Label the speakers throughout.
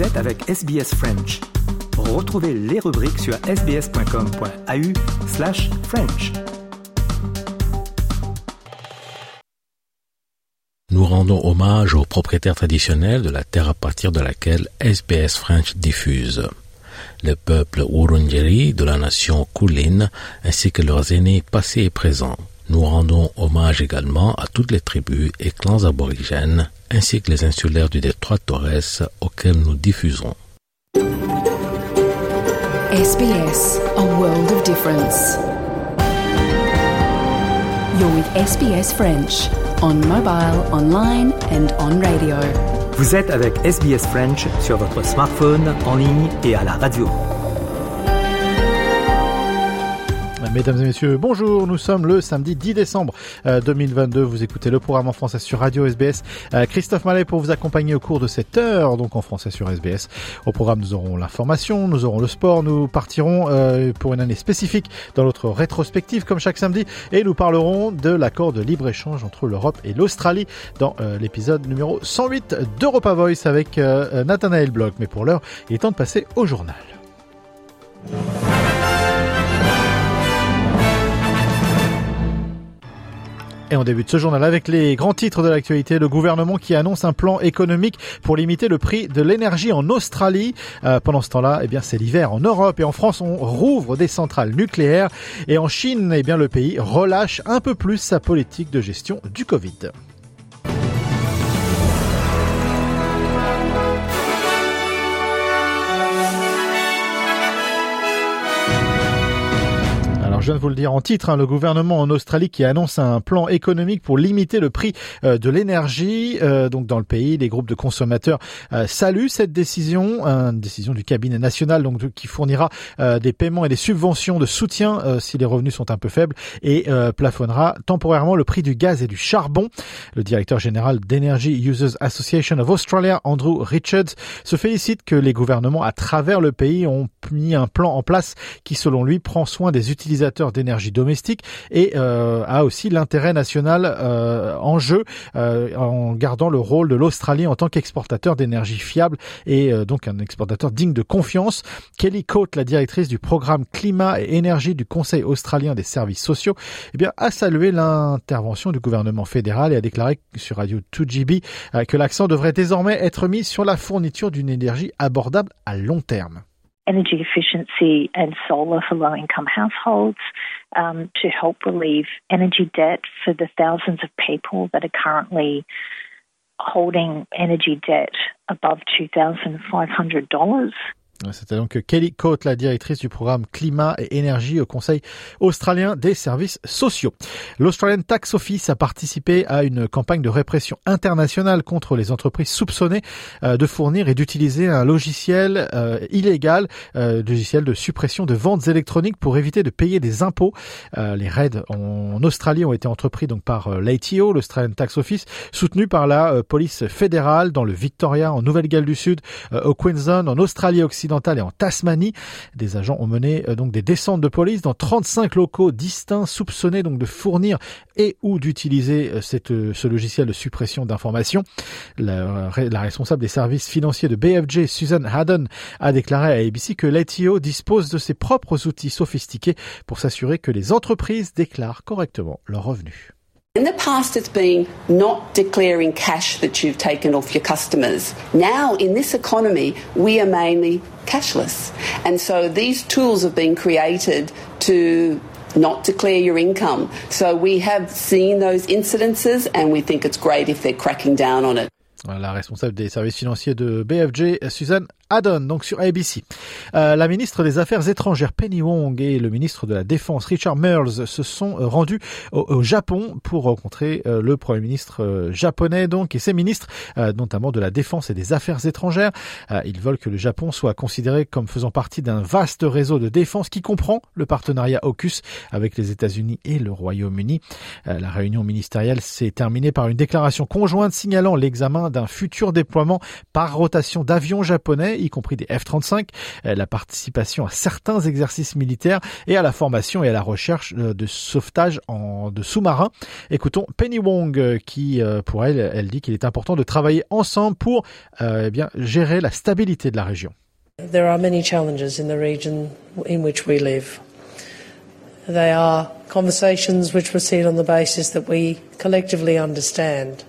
Speaker 1: Êtes avec SBS French. Retrouvez les rubriques sur sbs.com.au slash French.
Speaker 2: Nous rendons hommage aux propriétaires traditionnels de la terre à partir de laquelle SBS French diffuse. Le peuple Wurundjeri de la nation Kulin ainsi que leurs aînés passés et présents. Nous rendons hommage également à toutes les tribus et clans aborigènes ainsi que les insulaires du détroit Torres auxquels nous diffusons.
Speaker 3: SBS, a world of difference. You're with SBS French on mobile, online and on radio.
Speaker 1: Vous êtes avec SBS French sur votre smartphone, en ligne et à la radio.
Speaker 4: Mesdames et messieurs, bonjour, nous sommes le samedi 10 décembre 2022. Vous écoutez le programme en français sur Radio SBS. Euh, Christophe Mallet pour vous accompagner au cours de cette heure, donc en français sur SBS. Au programme, nous aurons l'information, nous aurons le sport, nous partirons euh, pour une année spécifique dans notre rétrospective comme chaque samedi et nous parlerons de l'accord de libre-échange entre l'Europe et l'Australie dans euh, l'épisode numéro 108 d'Europa Voice avec Nathanaël Bloch. Mais pour l'heure, il est temps de passer au journal. Et on débute ce journal avec les grands titres de l'actualité. Le gouvernement qui annonce un plan économique pour limiter le prix de l'énergie en Australie. Euh, pendant ce temps-là, eh bien, c'est l'hiver en Europe et en France, on rouvre des centrales nucléaires. Et en Chine, eh bien, le pays relâche un peu plus sa politique de gestion du Covid. Viens de vous le dire en titre, hein, le gouvernement en Australie qui annonce un plan économique pour limiter le prix euh, de l'énergie. Euh, donc dans le pays, les groupes de consommateurs euh, saluent cette décision, une décision du cabinet national donc qui fournira des paiements et des subventions de soutien si les revenus sont un peu faibles et plafonnera temporairement le prix du gaz et du charbon. Le directeur général d'Energy Users Association of Australia, Andrew Richards, se félicite que les gouvernements à travers le pays ont mis un plan en place qui, selon lui, prend soin des utilisateurs d'énergie domestique et euh, a aussi l'intérêt national euh, en jeu euh, en gardant le rôle de l'Australie en tant qu'exportateur d'énergie fiable et donc un exportateur digne de confiance. Kelly Coate, la directrice du programme climat et énergie du Conseil australien des services sociaux, eh bien, a salué l'intervention du gouvernement fédéral et a déclaré sur Radio 2GB que l'accent devrait désormais être mis sur la fourniture d'une énergie abordable à long terme.
Speaker 5: Energy efficiency and solar for low income households um, to help relieve energy debt for the thousands of people that are currently holding energy debt above $2,500.
Speaker 4: C'était donc Kelly Coate, la directrice du programme Climat et Énergie au Conseil australien des services sociaux. L'Australian Tax Office a participé à une campagne de répression internationale contre les entreprises soupçonnées euh, de fournir et d'utiliser un logiciel euh, illégal, euh, logiciel de suppression de ventes électroniques pour éviter de payer des impôts. les raids en Australie ont été entrepris donc par l'ATO, l'Australian Tax Office, soutenu par la police fédérale dans le Victoria, en Nouvelle-Galles du Sud, au Queensland, en Australie occidentale et en Tasmanie. Des agents ont mené euh, donc des descentes de police dans 35 locaux distincts soupçonnés donc de fournir et ou d'utiliser euh, euh, ce logiciel de suppression d'informations. La, responsable des services financiers de BFJ, Susan Haddon, a déclaré à ABC que l'ATO dispose de ses propres outils sophistiqués pour s'assurer que les entreprises déclarent correctement leurs revenus.
Speaker 6: In the past, it's been not declaring cash that you've taken off your customers. Now, in this economy, we are mainly cashless. And so these tools have been created to not declare your income. So we have seen those incidences and we think it's great if they're cracking down on it.
Speaker 4: La responsable des services financiers de BFJ, Suzanne Haddon, donc sur ABC. Euh, la ministre des Affaires étrangères Penny Wong et le ministre de la Défense Richard Merles se sont euh, rendus au, Japon pour rencontrer euh, le Premier ministre japonais donc et ses ministres, notamment de la Défense et des Affaires étrangères. ils veulent que le Japon soit considéré comme faisant partie d'un vaste réseau de défense qui comprend le partenariat AUKUS avec les États-Unis et le Royaume-Uni. la réunion ministérielle s'est terminée par une déclaration conjointe signalant l'examen d'un futur déploiement par rotation d'avions japonais y compris des F-35, la participation à certains exercices militaires et à la formation et à la recherche de sauvetage en, de sous-marins. Écoutons Penny Wong qui, pour elle, elle dit qu'il est important de travailler ensemble pour eh bien, gérer la stabilité de la région.
Speaker 7: There are many challenges in the region in which we live. They are conversations which proceed on the basis that we collectively understand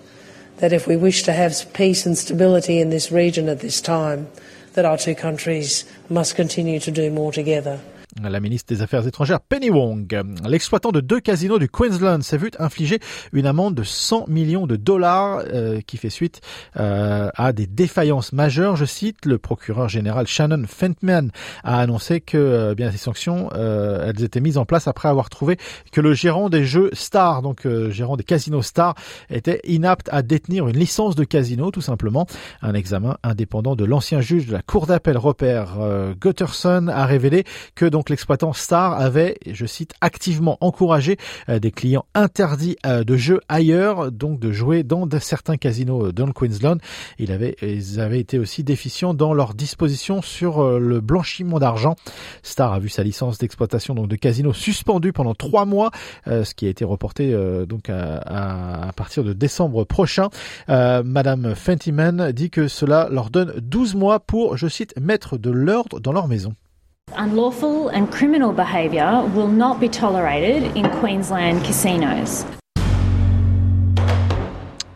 Speaker 7: that if we wish to have peace and stability in this region at this time, that our two countries must continue to do more together.
Speaker 4: La ministre des Affaires étrangères Penny Wong. L'exploitant de deux casinos du Queensland s'est vu infliger une amende de 100 millions de dollars euh, qui fait suite euh, à des défaillances majeures. Je cite, le procureur général Shannon Fentman a annoncé que euh, bien ces sanctions elles étaient mises en place après avoir trouvé que le gérant des jeux Star, donc gérant des casinos Star, était inapte à détenir une licence de casino tout simplement. Un examen indépendant de l'ancien juge de la cour d'appel Robert Gutterson a révélé que donc l'exploitant Star avait, je cite, activement encouragé euh, des clients interdits euh, de jeux ailleurs, donc de jouer dans certains casinos euh, dans le Queensland. Il avait, ils avaient été aussi déficients dans leur disposition sur le blanchiment d'argent. Star a vu sa licence d'exploitation donc de casino suspendue pendant trois mois, ce qui a été reporté donc à, à, partir de décembre prochain. Madame Fentiman dit que cela leur donne 12 mois pour, je cite, mettre de l'ordre dans leur maison.
Speaker 8: Unlawful and criminal behaviour will not be tolerated in Queensland casinos.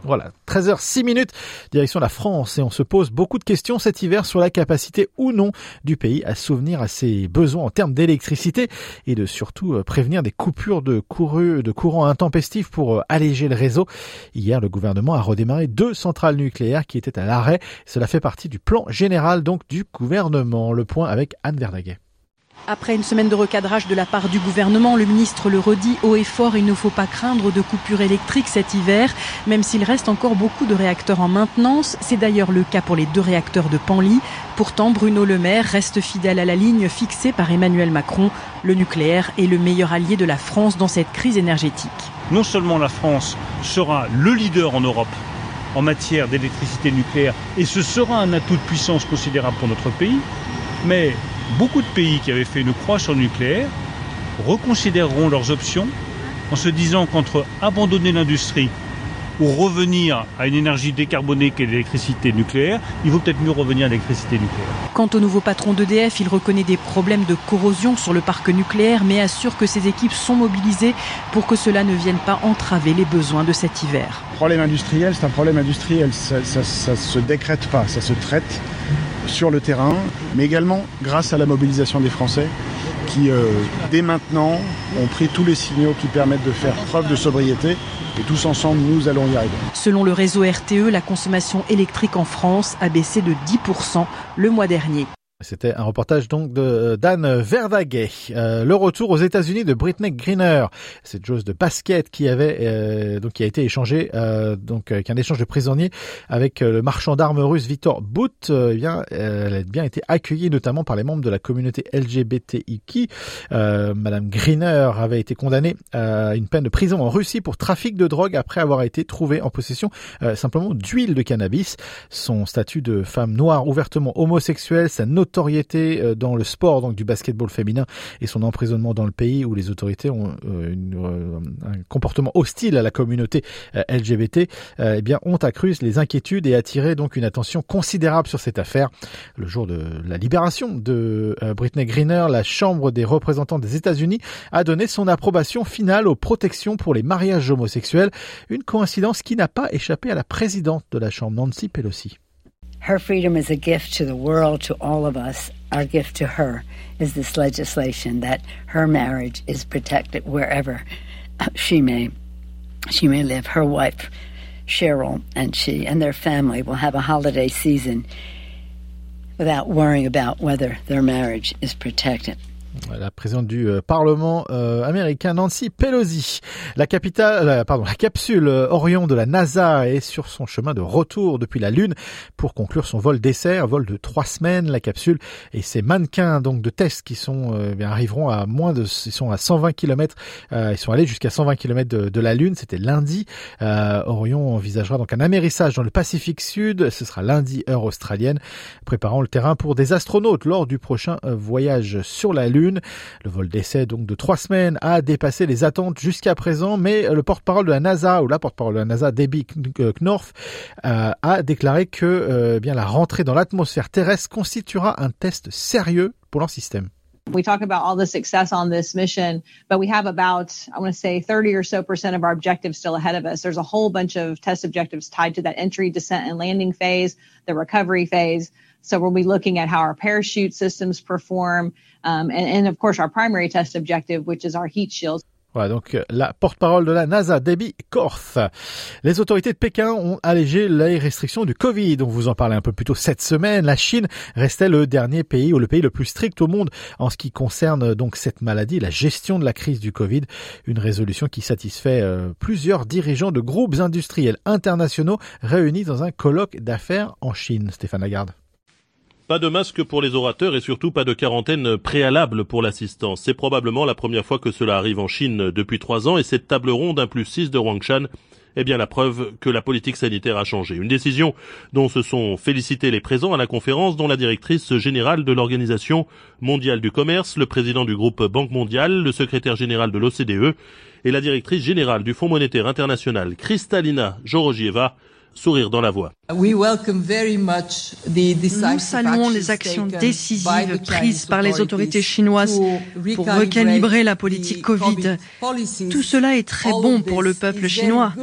Speaker 4: Voilà, 13h06 minutes, direction la France et on se pose beaucoup de questions cet hiver sur la capacité ou non du pays à souvenir à ses besoins en termes d'électricité et de surtout euh, prévenir des coupures de, couru, de courant intempestifs pour euh, alléger le réseau. Hier, le gouvernement a redémarré deux centrales nucléaires qui étaient à l'arrêt. Cela fait partie du plan général donc du gouvernement. Le point avec Anne Verdaguet.
Speaker 9: Après une semaine de recadrage de la part du gouvernement, le ministre le redit haut et fort, il ne faut pas craindre de coupures électriques cet hiver, même s'il reste encore beaucoup de réacteurs en maintenance. C'est d'ailleurs le cas pour les deux réacteurs de Panly. Pourtant, Bruno Le Maire reste fidèle à la ligne fixée par Emmanuel Macron. Le nucléaire est le meilleur allié de la France dans cette crise énergétique.
Speaker 10: Non seulement la France sera le leader en Europe en matière d'électricité nucléaire, et ce sera un atout de puissance considérable pour notre pays, mais beaucoup de pays qui avaient fait une croix sur le nucléaire reconsidéreront leurs options en se disant qu'entre abandonner l'industrie ou revenir à une énergie décarbonée qu'est l'électricité nucléaire, il vaut peut-être mieux revenir à l'électricité nucléaire.
Speaker 9: Quant au nouveau patron d'EDF, il reconnaît des problèmes de corrosion sur le parc nucléaire, mais assure que ses équipes sont mobilisées pour que cela ne vienne pas entraver les besoins de cet hiver.
Speaker 11: Le problème industriel, c'est un problème industriel, ça ne se décrète pas, ça se traite sur le terrain, mais également grâce à la mobilisation des Français qui, euh, dès maintenant, ont pris tous les signaux qui permettent de faire preuve de sobriété. Et tous ensemble, nous allons y arriver.
Speaker 9: Selon le réseau RTE, la consommation électrique en France a baissé de 10% le mois dernier.
Speaker 4: C'était un reportage donc de Dan Verdaguet. Euh, le retour aux États-Unis de Britney Greener, cette joueuse de basket qui avait euh, donc qui a été échangée euh, donc avec un échange de prisonniers avec le marchand d'armes russe Victor Bout. eh bien, elle a bien été accueillie notamment par les membres de la communauté LGBTIQ. Madame Greener avait été condamnée à une peine de prison en Russie pour trafic de drogue après avoir été trouvée en possession simplement d'huile de cannabis. Son statut de femme noire ouvertement homosexuelle, sa notoriété euh, dans le sport, donc du basketball féminin, et son emprisonnement dans le pays où les autorités ont euh, euh, un comportement hostile à la communauté LGBT, eh bien, ont accru les inquiétudes et attiré donc une attention considérable sur cette affaire. Le jour de la libération de Britney Greener, la Chambre des représentants des États-Unis a donné son approbation finale aux protections pour les mariages homosexuels, une coïncidence qui n'a pas échappé à la présidente de la Chambre, Nancy Pelosi.
Speaker 12: Her freedom is a gift to the world, to all of us. Our gift to her is this legislation that her marriage is protected wherever she may she may live. Her wife, Cheryl, and she and their family will have a holiday season without worrying about whether their marriage is protected.
Speaker 4: La présidente du euh, Parlement euh, américain Nancy Pelosi. La euh, pardon, la capsule Orion de la NASA est sur son chemin de retour depuis la Lune pour conclure son vol d'essai, un vol de trois semaines. La capsule et ses mannequins donc de test qui sont eh arriveront à moins de, ils sont à 120 km, ils sont allés jusqu'à 120 km de, de, la Lune. C'était lundi. Orion envisagera donc un amérissage dans le Pacifique Sud. Ce sera lundi heure australienne, préparant le terrain pour des astronautes lors du prochain voyage sur la Lune. Le vol d'essai donc de trois semaines a dépassé les attentes jusqu'à présent, mais le porte-parole de la NASA ou la porte-parole de la NASA, Debbie Knorf, euh, a déclaré que euh, bien la rentrée dans l'atmosphère terrestre constituera un test sérieux pour leur système.
Speaker 13: We talk about all the success on this mission, but we have about, I want to say 30 or so percent of our objectives still ahead of us. There's a whole bunch of test objectives tied to that entry, descent, and landing phase, the recovery phase. So we'll be looking at how our parachute systems perform, um, and, and of course our primary test objective, which is our heat shields.
Speaker 4: Voilà, donc la porte-parole de la NASA, Debbie Korth. Les autorités de Pékin ont allégé les restrictions du Covid. On vous en parlait un peu plus tôt cette semaine. La Chine restait le dernier pays ou le pays le plus strict au monde en ce qui concerne donc cette maladie, la gestion de la crise du Covid. Une résolution qui satisfait euh, plusieurs dirigeants de groupes industriels internationaux réunis dans un colloque d'affaires en Chine. Stéphane Lagarde.
Speaker 14: Pas de masque pour les orateurs et surtout pas de quarantaine préalable pour l'assistance. C'est probablement la première fois que cela arrive en Chine depuis trois ans et cette table ronde un plus 6 de Huangshan est bien la preuve que la politique sanitaire a changé. Une décision dont se sont félicités les présents à la conférence, dont la directrice générale de l'Organisation mondiale du commerce, le président du groupe Banque mondiale, le secrétaire général de l'OCDE et la directrice générale du Fonds monétaire international, Kristalina Georgieva, sourire dans la voix.
Speaker 15: Nous saluons les actions décisives prises par les autorités chinoises pour recalibrer la politique Covid. Tout cela est très bon pour le peuple chinois,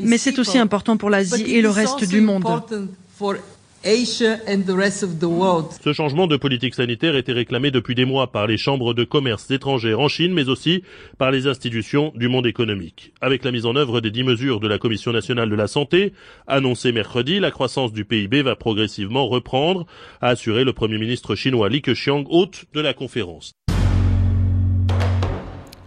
Speaker 15: mais c'est aussi important pour l'Asie et le reste du monde.
Speaker 14: Ce changement de politique sanitaire était réclamé depuis des mois par les chambres de commerce étrangères en Chine, mais aussi par les institutions du monde économique. Avec la mise en œuvre des dix mesures de la Commission nationale de la santé, annoncée mercredi, la croissance du PIB va progressivement reprendre, a assuré le Premier ministre chinois Li Keqiang, hôte de la conférence.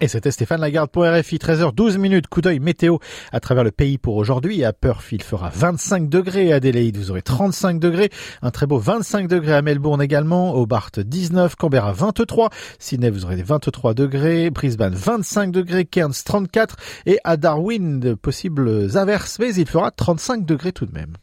Speaker 4: Et c'était Stéphane Lagarde pour RFI, 13h12 minutes, coup d'œil météo à travers le pays pour aujourd'hui. À Perth, il fera 25 degrés. À Adélaïde, vous aurez 35 degrés. Un très beau 25 degrés à Melbourne également. Au Bart, 19. Canberra, 23. Sydney, vous aurez 23 degrés. Brisbane, 25 degrés. Cairns, 34. Et à Darwin, de possibles averses, mais il fera 35 degrés tout de même.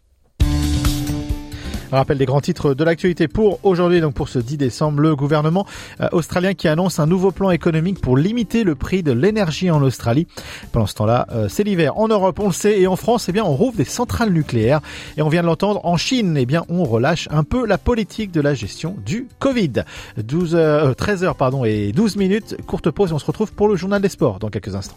Speaker 4: Rappel des grands titres de l'actualité pour aujourd'hui, donc pour ce 10 décembre, le gouvernement euh, australien qui annonce un nouveau plan économique pour limiter le prix de l'énergie en Australie. Pendant ce temps-là, euh, c'est l'hiver en Europe, on le sait, et en France, eh bien, on rouvre des centrales nucléaires. Et on vient de l'entendre, en Chine, eh bien, on relâche un peu la politique de la gestion du Covid. 12 heures, 13 heures, pardon, et 12 minutes, courte pause, et on se retrouve pour le journal des sports dans quelques instants.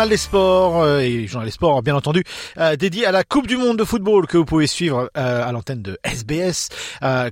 Speaker 4: Journal des sports euh, et journal des sports bien entendu euh, dédié à la Coupe du monde de football que vous pouvez suivre euh, à l'antenne de SBS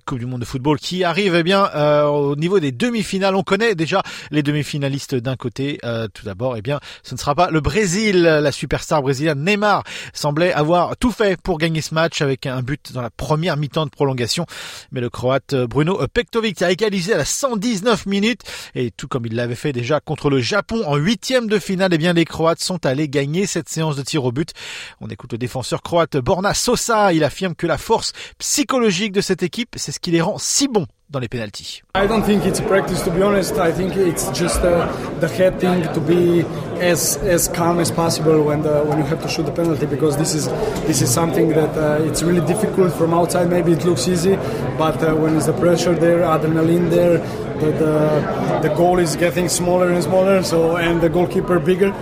Speaker 4: Coupe du monde de football qui arrive eh bien au niveau des demi-finales. On connaît déjà les demi-finalistes d'un côté. tout d'abord, eh bien, ce ne sera pas le Brésil, la superstar brésilienne Neymar semblait avoir tout fait pour gagner ce match avec un but dans la première mi-temps de prolongation, mais le Croate Bruno Pektovic a égalisé à la 119 minutes et tout comme il l'avait fait déjà contre le Japon en huitième de finale, eh bien les Croates sont allés gagner cette séance de tir au but. On écoute le défenseur croate Borna Sosa. Il affirme que la force psychologique de cette équipe, c'est ce qui les rend si bons dans les penalties.
Speaker 16: I don't think it's practice to be honest. I think it's just uh, the head thing to be as as calm as possible when the when you have to shoot the penalty because this is this is something that uh, it's really difficult from outside. Maybe it looks easy, but uh, when is the pressure there, adrenaline there,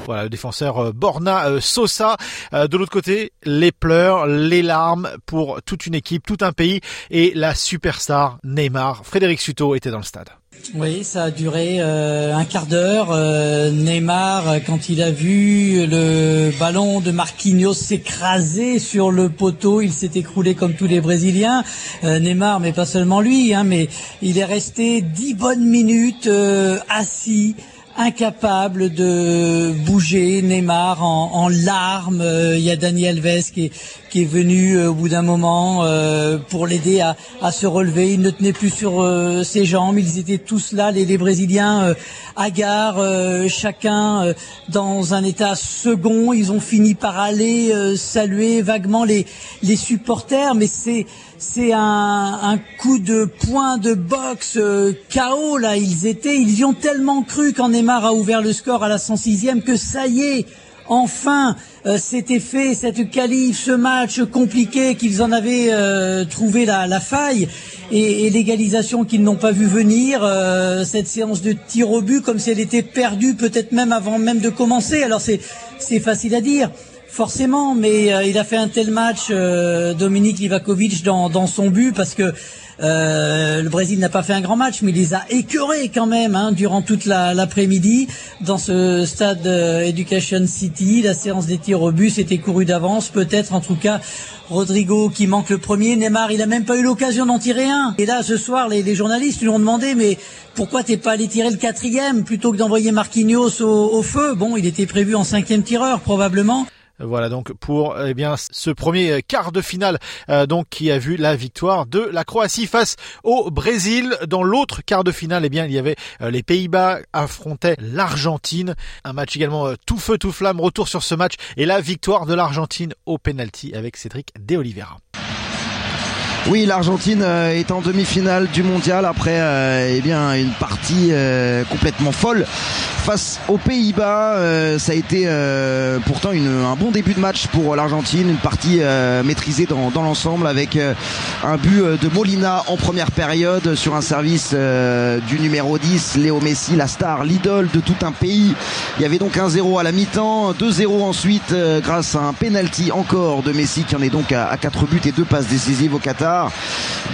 Speaker 4: Voilà le défenseur euh, Borna euh, Sosa. Euh, de l'autre côté, les pleurs, les larmes pour toute une équipe, tout un pays et la superstar Neymar. Frédéric Suto était dans le stade.
Speaker 17: Oui, ça a duré euh, un quart d'heure. Euh, Neymar, quand il a vu le ballon de Marquinhos s'écraser sur le poteau, il s'est écroulé comme tous les Brésiliens. Euh, Neymar, mais pas seulement lui, hein, mais il est resté dix bonnes minutes assis incapable de bouger. Neymar en, larmes. Il y a Daniel Alves qui qui est venu euh, au bout d'un moment euh, pour l'aider à, à, se relever. Il ne tenait plus sur euh, ses jambes. Ils étaient tous là, les, les Brésiliens, hagards, chacun dans un état second. Ils ont fini par aller saluer vaguement les, les supporters, mais c'est c'est un, un, coup de poing de boxe chaos là. Ils étaient, ils y ont tellement cru quand Neymar a ouvert le score à la 106e que ça y est enfin euh, c'était fait, cette qualif, ce match compliqué qu'ils en avaient euh, trouvé la, faille et, l'égalisation qu'ils n'ont pas vu venir, euh, cette séance de tir au but comme si elle était perdue peut-être même avant même de commencer. Alors c'est c'est facile à dire. Forcément, mais il a fait un tel match, Dominique Livakovic, dans, dans son but, parce que euh, le Brésil n'a pas fait un grand match, mais il les a écœurés quand même hein, durant toute l'après-midi dans ce stade euh, Education City. La séance des tirs au but s'était courue d'avance, peut-être en tout cas. Rodrigo qui manque le premier, Neymar il a même pas eu l'occasion d'en tirer un. Et là ce soir les, journalistes lui ont demandé mais pourquoi t'es pas allé tirer le quatrième plutôt que d'envoyer Marquinhos au feu? Bon il était prévu en cinquième tireur probablement.
Speaker 4: Voilà donc pour eh bien ce premier quart de finale euh, donc qui a vu la victoire de la Croatie face au Brésil. Dans l'autre quart de finale, eh bien il y avait euh, les Pays-Bas affrontaient l'Argentine, un match également euh, tout feu tout flamme. Retour sur ce match et la victoire de l'Argentine au penalty avec Cédric De Oliveira.
Speaker 18: Oui, l'Argentine est en demi-finale du mondial après eh bien une partie complètement folle face aux Pays-Bas. Euh, ça a été euh, pourtant une, un bon début de match pour l'Argentine, une partie euh, maîtrisée dans, dans l'ensemble avec un but de Molina en première période sur un service du numéro 10, Léo Messi, la star, l'idole de tout un pays. Il y avait donc un 0 à la mi-temps, 2-0 ensuite grâce à un penalty encore de Messi qui en est donc à, 4 buts et 2 passes décisives au Qatar.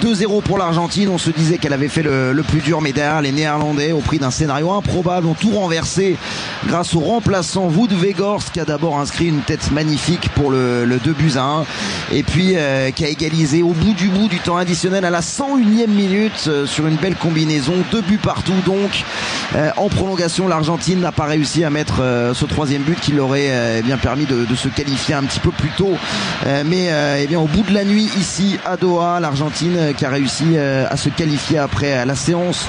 Speaker 18: 2-0 pour l'Argentine, on se disait qu'elle avait fait le, plus dur, mais derrière les Néerlandais, au prix d'un scénario improbable, ont tout renversé grâce au remplaçant Wood Weghorst qui a d'abord inscrit une tête magnifique pour le, le 2 buts à 1 et puis euh, qui a égalisé au bout du bout du temps additionnel à la 101e minute euh, sur une belle combinaison, deux buts partout donc euh, en prolongation l'Argentine n'a pas réussi à mettre ce troisième but qui l'aurait eh bien permis de, de, se qualifier un petit peu plus tôt. Mais eh bien au bout de la nuit ici à Doha l'Argentine qui a réussi à se qualifier après la séance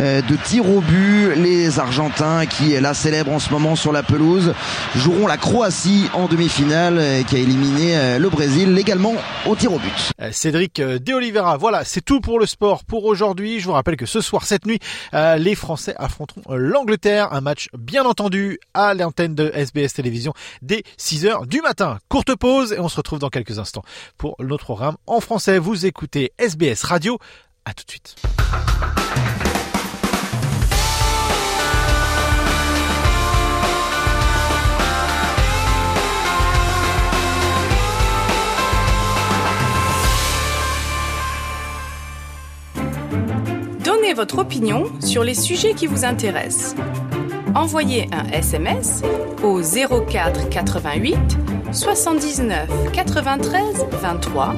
Speaker 18: de tir au but les Argentins qui est là célèbre en ce moment sur la pelouse, joueront la Croatie en demi-finale euh, qui a éliminé euh, le Brésil également au tir au but.
Speaker 4: Euh, Cédric De Oliveira, voilà, c'est tout pour le sport pour aujourd'hui. Je vous rappelle que ce soir, cette nuit, les Français affronteront l'Angleterre, un match bien entendu à l'antenne de SBS Télévision dès 6h du matin. Courte pause et on se retrouve dans quelques instants pour notre programme en français. Vous écoutez SBS Radio. À tout de suite.
Speaker 19: Donnez votre opinion sur les sujets qui vous intéressent. envoyez un SMS au 04 88 79 93 23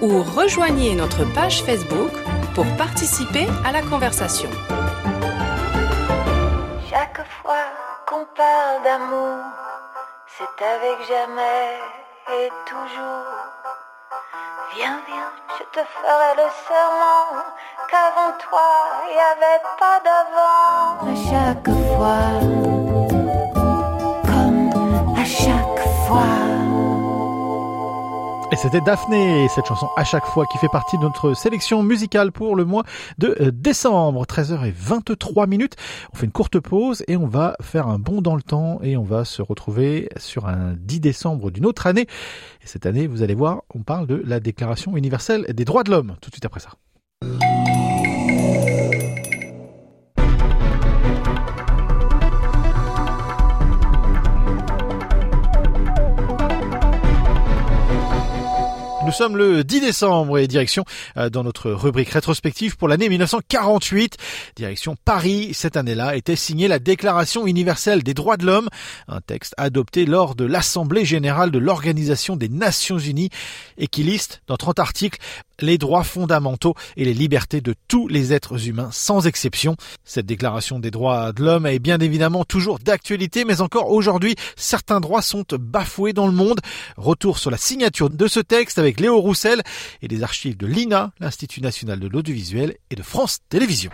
Speaker 19: ou rejoignez notre page Facebook pour participer à la conversation.
Speaker 20: Chaque fois qu'on parle d'amour, c'est avec jamais et toujours. Viens, viens, je te ferai le serment qu'avant toi, il n'y avait pas d'avant. À chaque fois, comme à chaque fois.
Speaker 4: C'était Daphné, cette chanson à chaque fois qui fait partie de notre sélection musicale pour le mois de euh, décembre. 13h23 minutes. On fait une courte pause et on va faire un bond dans le temps et on va se retrouver sur un 10 décembre d'une autre année. Et cette année, vous allez voir, on parle de la Déclaration universelle des droits de l'homme. Tout de suite après ça. Nous sommes le 10 décembre et direction euh, dans notre rubrique rétrospective pour l'année 1948. Direction Paris. Cette année-là était signée la Déclaration universelle des droits de l'homme, un texte adopté lors de l'Assemblée générale de l'Organisation des Nations unies et qui liste dans 30 articles les droits fondamentaux et les libertés de tous les êtres humains sans exception. Cette déclaration des droits de l'homme est bien évidemment toujours d'actualité, mais encore aujourd'hui, certains droits sont bafoués dans le monde. Retour sur la signature de ce texte avec Léo Roussel et des archives de l'INA, l'Institut national de l'audiovisuel et de France Télévisions.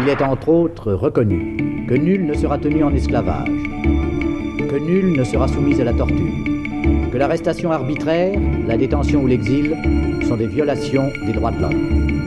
Speaker 21: Il est entre autres reconnu que nul ne sera tenu en esclavage, que nul ne sera soumis à la torture, que l'arrestation arbitraire, la détention ou l'exil sont des violations des droits de l'homme.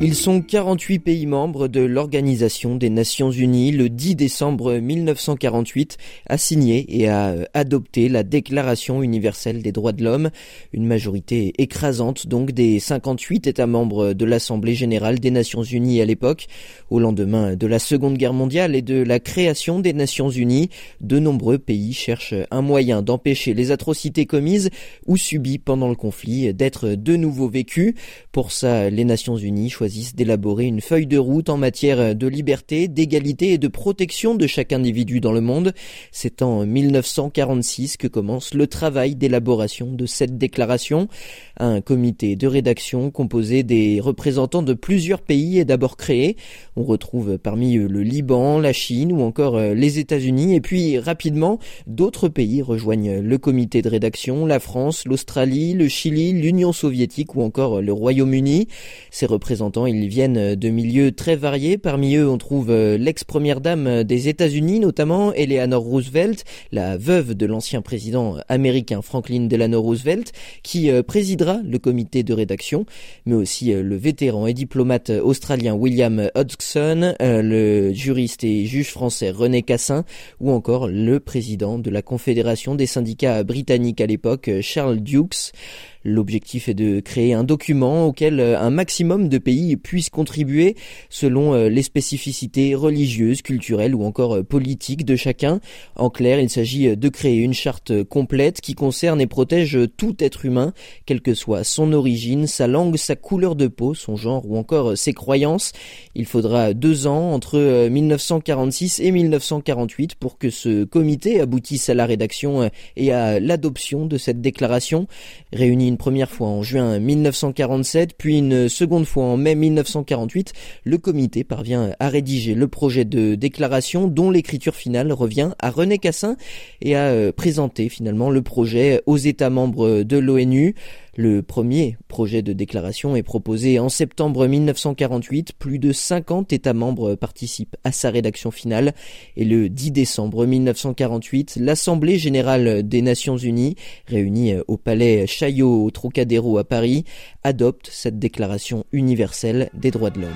Speaker 22: Ils sont 48 pays membres de l'Organisation des Nations Unies. Le 10 décembre 1948 a signé et a adopté la Déclaration universelle des droits de l'homme. Une majorité écrasante donc des 58 États membres de l'Assemblée générale des Nations Unies à l'époque. Au lendemain de la Seconde Guerre mondiale et de la création des Nations Unies, de nombreux pays cherchent un moyen d'empêcher les atrocités commises ou subies pendant le conflit d'être de nouveau vécues. Pour ça, les Nations Unies d'élaborer une feuille de route en matière de liberté, d'égalité et de protection de chaque individu dans le monde. C'est en 1946 que commence le travail d'élaboration de cette déclaration. Un comité de rédaction composé des représentants de plusieurs pays est d'abord créé. On retrouve parmi eux le Liban, la Chine ou encore les États-Unis et puis rapidement d'autres pays rejoignent le comité de rédaction, la France, l'Australie, le Chili, l'Union soviétique ou encore le Royaume-Uni. Ces représentants ils viennent de milieux très variés. Parmi eux, on trouve l'ex-première dame des États-Unis, notamment Eleanor Roosevelt, la veuve de l'ancien président américain Franklin Delano Roosevelt, qui présidera le comité de rédaction, mais aussi le vétéran et diplomate australien William Hodgson, le juriste et juge français René Cassin, ou encore le président de la Confédération des syndicats britanniques à l'époque, Charles Dukes. L'objectif est de créer un document auquel un maximum de pays puissent contribuer selon les spécificités religieuses, culturelles ou encore politiques de chacun. En clair, il s'agit de créer une charte complète qui concerne et protège tout être humain, quelle que soit son origine, sa langue, sa couleur de peau, son genre ou encore ses croyances. Il faudra deux ans entre 1946 et 1948 pour que ce comité aboutisse à la rédaction et à l'adoption de cette déclaration. Réunie une première fois en juin 1947, puis une seconde fois en mai 1948, le comité parvient à rédiger le projet de déclaration dont l'écriture finale revient à René Cassin et à présenter finalement le projet aux États membres de l'ONU. Le premier projet de déclaration est proposé en septembre 1948. Plus de 50 États membres participent à sa rédaction finale. Et le 10 décembre 1948, l'Assemblée générale des Nations unies, réunie au palais Chaillot au Trocadéro à Paris, adopte cette déclaration universelle des droits de l'homme.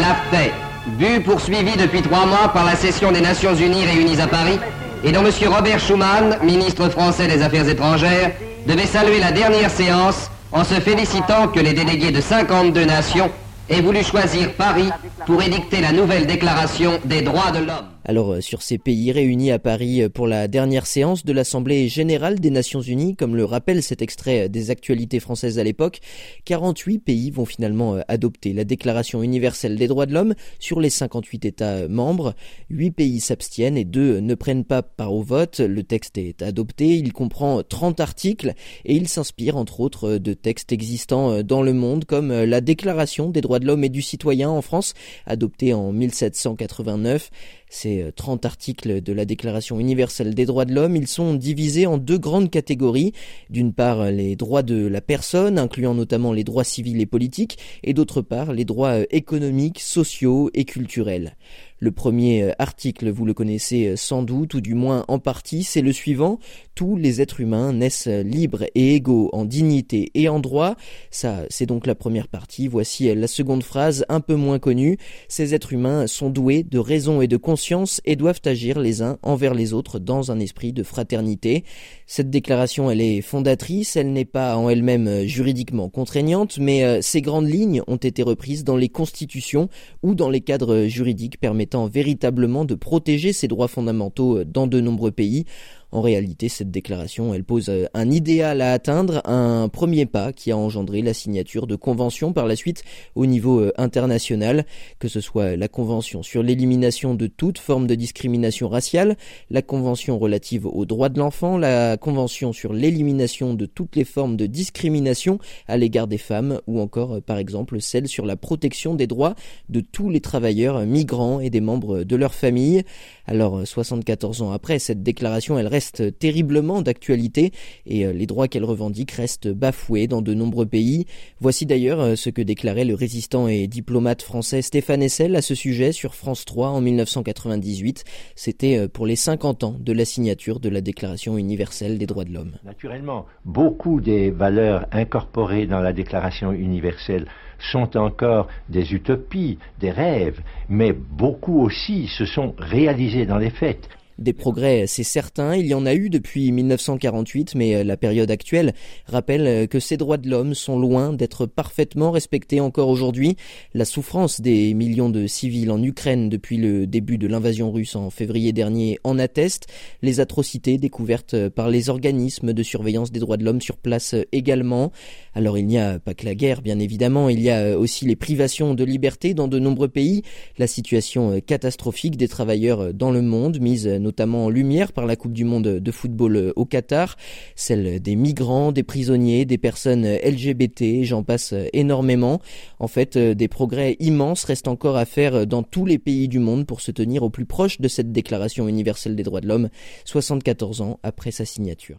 Speaker 23: La paix, but poursuivi depuis trois mois par la session des Nations unies réunies à Paris, et dont M. Robert Schuman, ministre français des Affaires étrangères, devait saluer la dernière séance en se félicitant que les délégués de 52 nations aient voulu choisir Paris pour édicter la nouvelle déclaration des droits de l'homme.
Speaker 22: Alors euh, sur ces pays réunis à Paris euh, pour la dernière séance de l'Assemblée générale des Nations unies, comme le rappelle cet extrait des actualités françaises à l'époque, 48 pays vont finalement adopter la Déclaration universelle des droits de l'homme sur les 58 États membres. 8 pays s'abstiennent et 2 ne prennent pas part au vote. Le texte est adopté, il comprend 30 articles et il s'inspire entre autres de textes existants dans le monde comme la Déclaration des droits de l'homme et du citoyen en France, adoptée en 1789. Ces 30 euh, articles de la Déclaration universelle des droits de l'homme, ils sont divisés en deux grandes catégories. D'une part, les droits de la personne, incluant notamment les droits civils et politiques, et d'autre part, les droits euh, économiques, sociaux et culturels. Le premier euh, article, vous le connaissez sans doute, ou du moins en partie, c'est le suivant. Tous les êtres humains naissent libres et égaux en dignité et en droit. Ça, c'est donc la première partie. Voici la seconde phrase, un peu moins connue. Ces êtres humains sont doués de raison et de conscience et doivent agir les uns envers les autres dans un esprit de fraternité. Cette déclaration, elle est fondatrice, elle n'est pas en elle-même euh, juridiquement contraignante, mais euh, ces grandes lignes ont été reprises dans les constitutions ou dans les cadres juridiques permettant véritablement de protéger ces droits fondamentaux euh, dans de nombreux pays. En réalité, cette déclaration, elle pose euh, un idéal à atteindre, un premier pas qui a engendré la signature de conventions par la suite au niveau euh, international, que ce soit la convention sur l'élimination de toute forme de discrimination raciale, la convention relative aux droits de l'enfant, la convention sur l'élimination de toutes les formes de discrimination à l'égard des femmes, ou encore euh, par exemple celle sur la protection des droits de tous les travailleurs migrants et des membres de leur famille. Alors 74 ans après, cette déclaration, elle reste terriblement d'actualité et euh, les droits qu'elle revendique restent bafoués dans de nombreux pays. Voici d'ailleurs euh, ce que déclarait le résistant et diplomate français Stéphane Hessel à ce sujet sur France 3 en 1998. C'était euh, pour les 50 ans de la signature de la Déclaration universelle des droits de l'homme.
Speaker 24: Naturellement, beaucoup des valeurs incorporées dans la Déclaration universelle sont encore des utopies, des rêves, mais beaucoup aussi se sont réalisés dans les faits.
Speaker 22: Des progrès, c'est certain, il y en a eu depuis 1948, mais euh, la période actuelle rappelle euh, que ces droits de l'homme sont loin d'être parfaitement respectés encore aujourd'hui. La souffrance des millions de civils en Ukraine depuis le début de l'invasion russe en février dernier en atteste. Les atrocités découvertes euh, par les organismes de surveillance des droits de l'homme sur place également. Alors il n'y a pas que la guerre, bien évidemment, il y a aussi les privations de liberté dans de nombreux pays, la situation catastrophique des travailleurs dans le monde, mise notamment en lumière par la Coupe du Monde de football euh, au Qatar, celle des migrants, des prisonniers, des personnes LGBT, j'en passe euh, énormément. En fait, euh, des progrès immenses restent encore à faire dans tous les pays du monde pour se tenir au plus proche de cette Déclaration universelle des droits de l'homme, 74 ans après sa signature.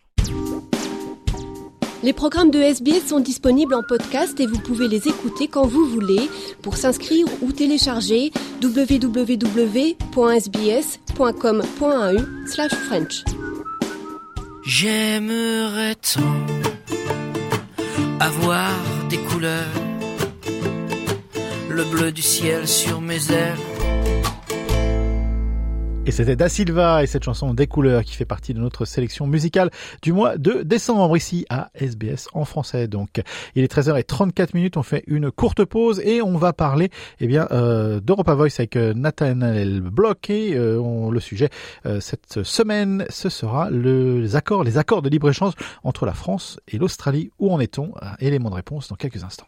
Speaker 25: Les programmes de SBS sont disponibles en podcast et vous pouvez les écouter quand vous voulez. Pour s'inscrire ou télécharger, www.sbs.com.au French.
Speaker 26: J'aimerais tant avoir des couleurs, le bleu du ciel sur mes ailes
Speaker 4: et c'était Da Silva et cette chanson Des couleurs qui fait partie de notre sélection musicale du mois de décembre ici à SBS en français. Donc il est 13h34 minutes, on fait une courte pause et on va parler eh bien euh, d'Europa Voice avec euh, Nathanael Bloch et euh, le sujet cette semaine ce sera le, les accords les accords de libre-échange entre la France et l'Australie. Où en est-on? Élément de réponse dans quelques instants.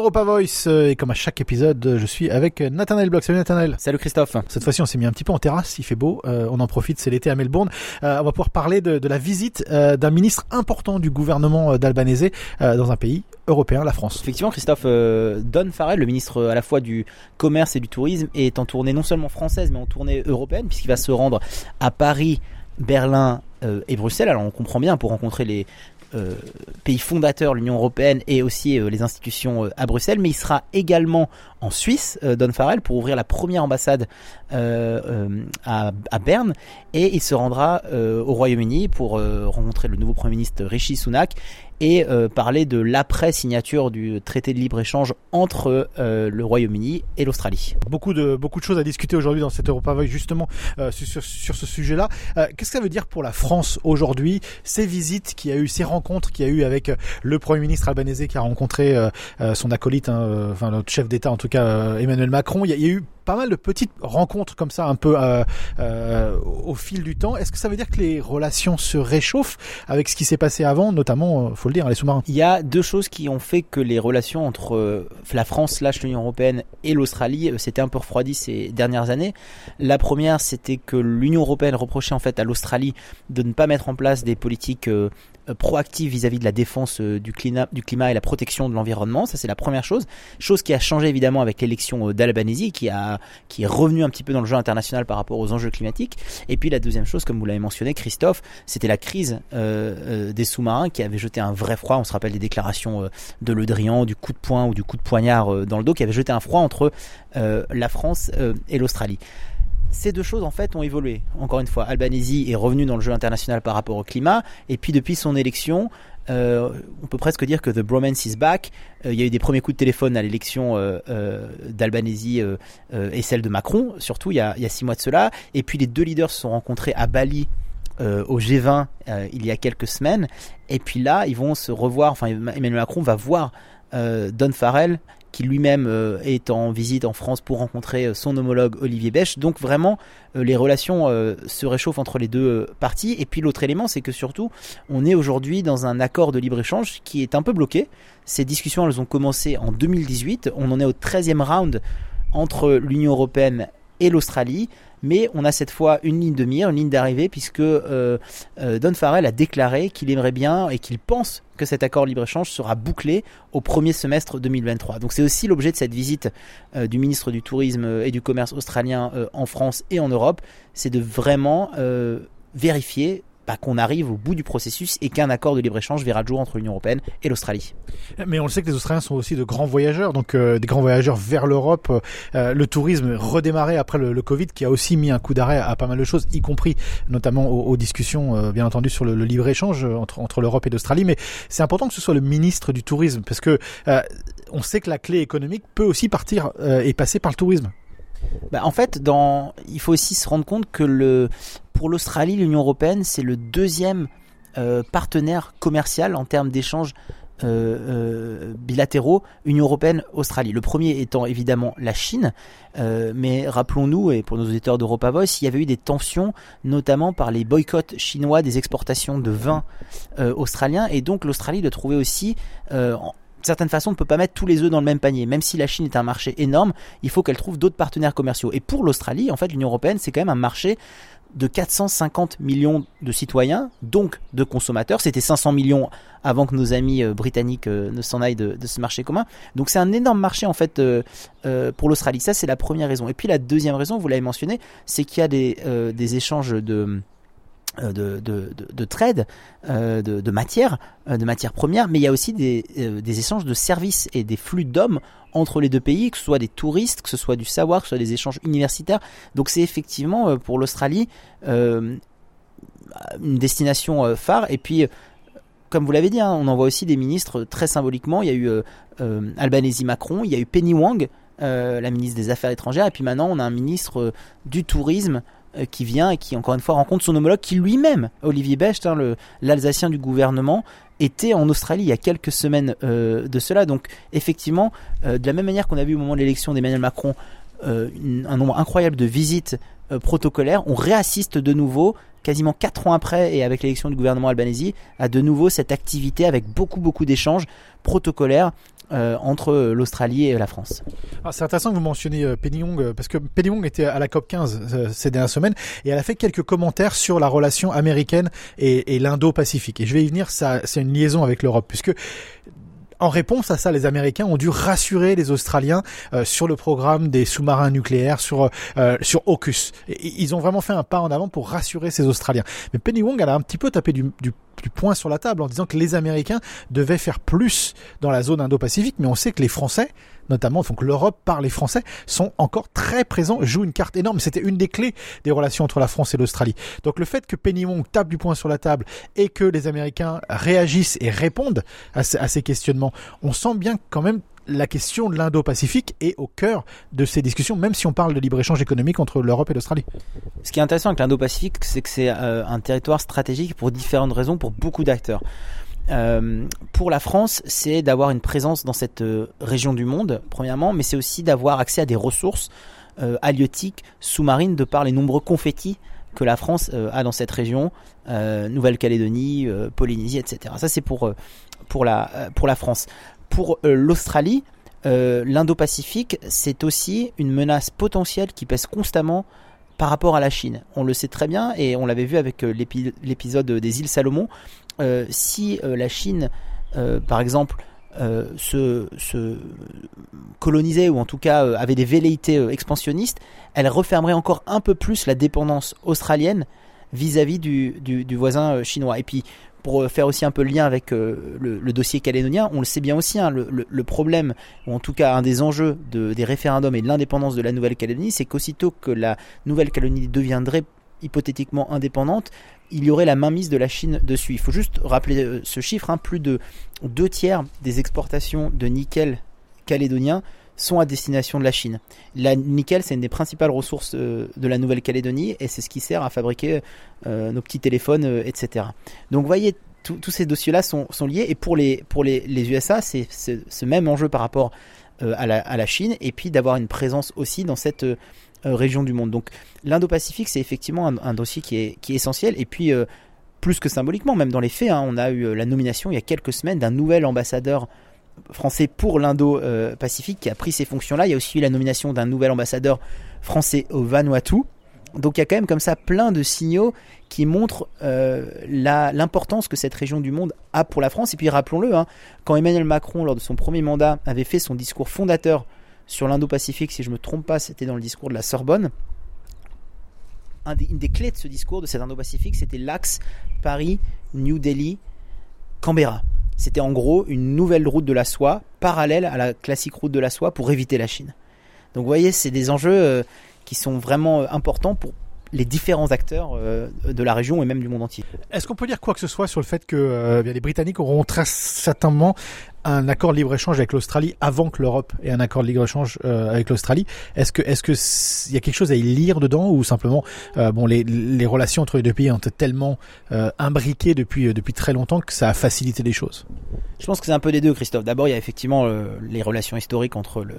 Speaker 4: Europa Voice euh, et comme à chaque épisode, je suis avec Nathanael Bloch. Salut Nathanael.
Speaker 27: Salut Christophe.
Speaker 4: Cette fois-ci, on s'est mis un petit peu en terrasse, il fait beau, euh, on en profite, c'est l'été à Melbourne. Euh, on va pouvoir parler de, de la visite d'un ministre important du gouvernement d'Albanese dans un pays européen, la France.
Speaker 27: Effectivement, Christophe, Don Farrell, le ministre à la fois du commerce et du tourisme, est en tournée non seulement française, mais en tournée européenne, puisqu'il va se rendre à Paris, Berlin et Bruxelles. Alors on comprend bien pour rencontrer les euh, pays fondateur, l'Union européenne et aussi euh, les institutions euh, à Bruxelles, mais il sera également en Suisse, Don Farrell, pour ouvrir la première ambassade à, à, Berne, et il se rendra au Royaume-Uni pour rencontrer le nouveau Premier ministre Rishi Sunak et euh, parler de l'après-signature du traité de libre-échange entre euh, le Royaume-Uni et l'Australie.
Speaker 4: Beaucoup de, beaucoup de choses à discuter aujourd'hui dans cette Europa Voice justement euh, sur, sur, ce sujet-là. Qu'est-ce que ça veut dire pour la France aujourd'hui, ces visites qu'il y a eu, ces rencontres qu'il y a eu avec le Premier ministre albanais qui a rencontré son acolyte, hein, enfin notre chef d'État en tout cas, Emmanuel Macron? Il y a eu pas mal de petites rencontres comme ça, un peu euh, euh, au fil du temps. Est-ce que ça veut dire que les relations se réchauffent avec ce qui s'est passé avant, notamment, euh, faut le dire, les sous-marins?
Speaker 27: Il y a deux choses qui ont fait que les relations entre la France, l'Union européenne et l'Australie s'étaient un peu refroidies ces dernières années. La première, c'était que l'Union européenne reprochait en fait à l'Australie de ne pas mettre en place des politiques proactive vis-à-vis de la défense euh, du climat, du climat et la protection de l'environnement. Ça, c'est la première chose. Chose qui a changé évidemment avec l'élection euh, d'Albanese, qui qui est revenu un petit peu dans le jeu international par rapport aux enjeux climatiques. Et puis la deuxième chose, comme vous l'avez mentionné, Christophe, c'était la crise euh, des sous-marins qui avait jeté un vrai froid. On se rappelle des déclarations de Le Drian, du coup de poing ou du coup de poignard dans le dos, qui avait jeté un froid entre la France et l'Australie ces deux choses en fait ont évolué. Encore une fois, Albanese est revenu dans le jeu international par rapport au climat, et puis depuis son élection, euh, on peut presque dire que The Bromance is back. Euh, il y a eu des premiers coups de téléphone à l'élection euh, euh et celle de Macron, surtout il y, a, il y, a, six mois de cela. Et puis les deux leaders se sont rencontrés à Bali au G20 il y a quelques semaines. Et puis là, ils vont se revoir. Enfin, Emmanuel Macron va voir Don Farrell qui lui-même euh, est en visite en France pour rencontrer euh, son homologue Olivier Bech. Donc vraiment, euh, les relations se réchauffent entre les deux parties. Et puis l'autre élément, c'est que surtout, on est aujourd'hui dans un accord de libre-échange qui est un peu bloqué. Ces discussions, elles ont commencé en 2018. On en est au 13e round entre l'Union européenne et l'Australie mais on a cette fois une ligne de mire, une ligne d'arrivée, puisque euh, euh, Don Farrell a déclaré qu'il aimerait bien et qu'il pense que cet accord libre-échange sera bouclé au premier semestre 2023. Donc c'est aussi l'objet de cette visite euh, du ministre du Tourisme et du Commerce australien en France et en Europe, c'est de vraiment vérifier qu'on arrive au bout du processus et qu'un accord de libre-échange verra le jour entre l'Union européenne et l'Australie.
Speaker 4: Mais on le sait que les Australiens sont aussi de grands voyageurs, donc euh, des grands voyageurs vers l'Europe. Euh, le tourisme redémarré après le, Covid, qui a aussi mis un coup d'arrêt à, pas mal de choses, y compris notamment aux, discussions, euh, bien entendu, sur le, libre-échange entre, entre l'Europe et l'Australie. Mais c'est important que ce soit le ministre du tourisme, parce que on sait que la clé économique peut aussi partir et passer par le tourisme.
Speaker 27: Bah, en fait, il faut aussi se rendre compte que pour l'Australie, l'Union européenne, c'est le deuxième euh, partenaire commercial en termes d'échanges euh, euh, bilatéraux Union européenne-Australie. Le premier étant évidemment la Chine, mais rappelons-nous, et pour nos auditeurs d'Europa Voice, il y avait eu des tensions, notamment par les boycotts chinois des exportations de vin australiens, et donc l'Australie doit trouver aussi de certaine façon, on ne peut pas mettre tous les œufs dans le même panier. Même si la Chine est un marché énorme, il faut qu'elle trouve d'autres partenaires commerciaux. Et pour l'Australie, en fait, l'Union européenne, c'est quand même un marché de 450 millions de citoyens, donc de consommateurs. C'était 500 millions avant que nos amis euh, britanniques euh, ne s'en aillent de, ce marché commun. Donc c'est un énorme marché en fait euh, pour l'Australie. Ça c'est la première raison. Et puis la deuxième raison, vous l'avez mentionné, c'est qu'il y a des, échanges de de, de, de, trade, euh, de, de matières, euh, de matières premières, mais il y a aussi des, des échanges de services et des flux d'hommes entre les deux pays, que ce soit des touristes, que ce soit du savoir, que ce soit des échanges universitaires. Donc c'est effectivement pour l'Australie une destination phare. Et puis, comme vous l'avez dit, hein, on envoie aussi des ministres très symboliquement. Il y a eu Albanese Macron, il y a eu Penny Wang, la ministre des Affaires étrangères, et puis maintenant on a un ministre du tourisme. Euh, qui vient et qui encore une fois rencontre son homologue qui lui-même, Olivier Becht, hein, l'Alsacien du gouvernement, était en Australie il y a quelques semaines euh, de cela. Donc effectivement, euh, de la même manière qu'on a vu au moment de l'élection d'Emmanuel Macron un nombre incroyable de visites protocolaires, on réassiste de nouveau quasiment 4 ans après et avec l'élection du gouvernement albanese à de nouveau cette activité avec beaucoup beaucoup d'échanges protocolaires euh, entre l'Australie et la France.
Speaker 4: Ah, c'est intéressant que vous mentionniez euh, Penny Wong euh, parce que Penny Wong était à la COP 15 ces dernières semaines et elle a fait quelques commentaires sur la relation américaine et, et l'Indo-Pacifique. Et je vais y venir, ça, c'est une liaison avec l'Europe puisque en réponse à ça, les Américains ont dû rassurer les Australiens euh, sur le programme des sous-marins nucléaires, sur euh, sur AUKUS. ils ont vraiment fait un pas en avant pour rassurer ces Australiens. Mais Penny Wong, elle a un petit peu tapé du, du du poing sur la table en disant que les Américains devaient faire plus dans la zone Indo-Pacifique, mais on sait que les Français notamment, donc l'Europe par les Français, sont encore très présents, jouent une carte énorme. C'était une des clés des relations entre la France et l'Australie. Donc le fait que Penny Wong tape du poing sur la table et que les Américains réagissent et répondent à, ces questionnements, on sent bien quand même la question de l'Indo-Pacifique est au cœur de ces discussions, même si on parle de libre-échange économique entre l'Europe et l'Australie.
Speaker 27: Ce qui est intéressant avec l'Indo-Pacifique, c'est que c'est euh, un territoire stratégique pour différentes raisons, pour beaucoup d'acteurs. Euh, pour la France, c'est d'avoir une présence dans cette euh, région du monde, premièrement, mais c'est aussi d'avoir accès à des ressources euh, halieutiques, sous-marines, de par les nombreux confettis que la France a dans cette région, Nouvelle-Calédonie, Polynésie, etc. Ça, c'est pour, pour, la, pour la France. Pour l'Australie, l'Indo-Pacifique, c'est aussi une menace potentielle qui pèse constamment par rapport à la Chine. On le sait très bien et on l'avait vu avec l'épisode des îles Salomon. Euh, si euh, la Chine, euh, par exemple, se, colonisait ou en tout cas avait des velléités expansionnistes, elle refermerait encore un peu plus la dépendance australienne vis-à-vis du, voisin chinois. Et puis, pour faire aussi un peu le lien avec le, dossier calédonien, on le sait bien aussi, hein, le, problème, ou en tout cas un des enjeux des référendums et de l'indépendance de la Nouvelle-Calédonie, c'est qu'aussitôt que la Nouvelle-Calédonie deviendrait hypothétiquement indépendante, il y aurait la mainmise de la Chine dessus. Il faut juste rappeler euh, ce chiffre, hein, plus de deux tiers des exportations de nickel calédonien sont à destination de la Chine. La nickel, c'est une des principales ressources euh, de la Nouvelle-Calédonie et c'est ce qui sert à fabriquer euh, nos petits téléphones, etc. Donc vous voyez, tous ces dossiers-là sont, liés et pour les, USA, c'est ce même enjeu par rapport à la, à, la, Chine et puis d'avoir une présence aussi dans cette euh, région du monde. Donc l'Indo-Pacifique, c'est effectivement un, dossier qui est, essentiel. Et puis, euh, plus que symboliquement, même dans les faits, hein, on a eu euh, la nomination il y a quelques semaines d'un nouvel ambassadeur français pour l'Indo-Pacifique qui a pris ces fonctions-là. Il y a aussi eu la nomination d'un nouvel ambassadeur français au Vanuatu. Donc il y a quand même comme ça plein de signaux qui montrent l'importance que cette région du monde a pour la France. Et puis rappelons-le, hein, quand Emmanuel Macron, lors de son premier mandat, avait fait son discours fondateur sur l'Indo-Pacifique, si je ne me trompe pas, c'était dans le discours de la Sorbonne. une des clés de ce discours, de cet Indo-Pacifique, c'était l'axe Paris-New Delhi-Canberra. C'était en gros une nouvelle route de la soie, parallèle à la classique route de la soie pour éviter la Chine. Donc vous voyez, c'est des enjeux euh, qui sont vraiment euh, importants pour les différents acteurs euh, de la région et même du monde entier.
Speaker 4: Est-ce qu'on peut dire quoi que ce soit sur le fait que les Britanniques auront très certainement un accord de libre-échange avec l'Australie avant que l'Europe ait un accord de libre-échange euh, avec l'Australie? Est-ce que est-ce que il y a quelque chose à y lire dedans ou simplement euh, bon les, les relations entre les deux pays ont été tellement euh, imbriquées depuis depuis très longtemps que ça a facilité les choses?
Speaker 27: Je pense que c'est un peu des deux, Christophe. D'abord, il y a effectivement les relations historiques entre le,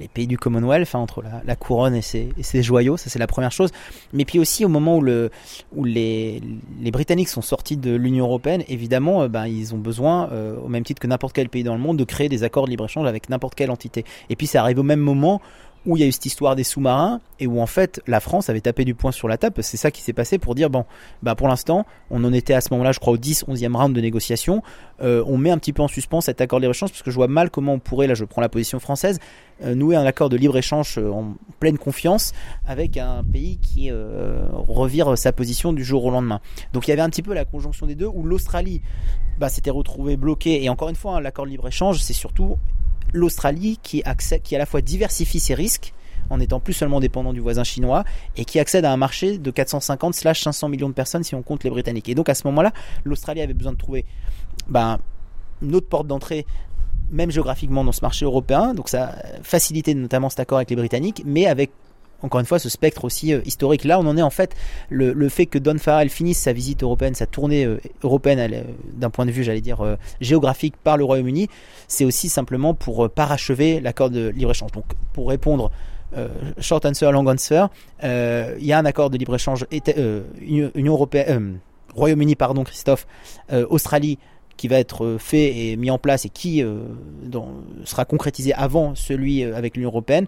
Speaker 27: les pays du Commonwealth, hein, entre la, couronne et ses, joyaux, ça c'est la première chose. Mais puis aussi au moment où, le, où les, Britanniques sont sortis de l'Union européenne, évidemment, ben, ils ont besoin, au même titre que n'importe quel pays dans le monde de créer des accords de libre-échange avec n'importe quelle entité. Et puis ça arrive au même moment où il y a eu cette histoire des sous-marins et où en fait la France avait tapé du poing sur la table. C'est ça qui s'est passé pour dire bon, bah pour l'instant, on en était à ce moment-là, je crois, au 10, 11e round de négociation. Euh, on met un petit peu en suspens cet accord de libre-échange parce que je vois mal comment on pourrait, là je prends la position française, euh, nouer un accord de libre-échange euh, en pleine confiance avec un pays qui revire sa position du jour au lendemain. Donc il y avait un petit peu la conjonction des deux où l'Australie bah, s'était retrouvée bloquée. Et encore une fois, hein, l'accord de libre-échange, c'est surtout l'Australie qui, à la fois diversifie ses risques en étant plus seulement dépendant du voisin chinois et qui accède à un marché de 450 500 millions de personnes si on compte les Britanniques. Et donc à ce moment-là, l'Australie avait besoin de trouver ben, une autre porte d'entrée même géographiquement dans ce marché européen, donc ça facilitait notamment cet accord avec les Britanniques, mais avec encore une fois ce spectre aussi euh, historique. Là, on en est en fait le, fait que Don Farrell finisse sa visite européenne, sa tournée euh, européenne euh, d'un point de vue, j'allais dire géographique par le Royaume-Uni, c'est aussi simplement pour parachever l'accord de libre-échange. Donc, pour répondre short answer, long answer, il y a un accord de libre-échange Union européenne, Royaume-Uni, pardon, Christophe, Australie qui va être fait et mis en place et qui sera concrétisé avant celui avec l'Union européenne.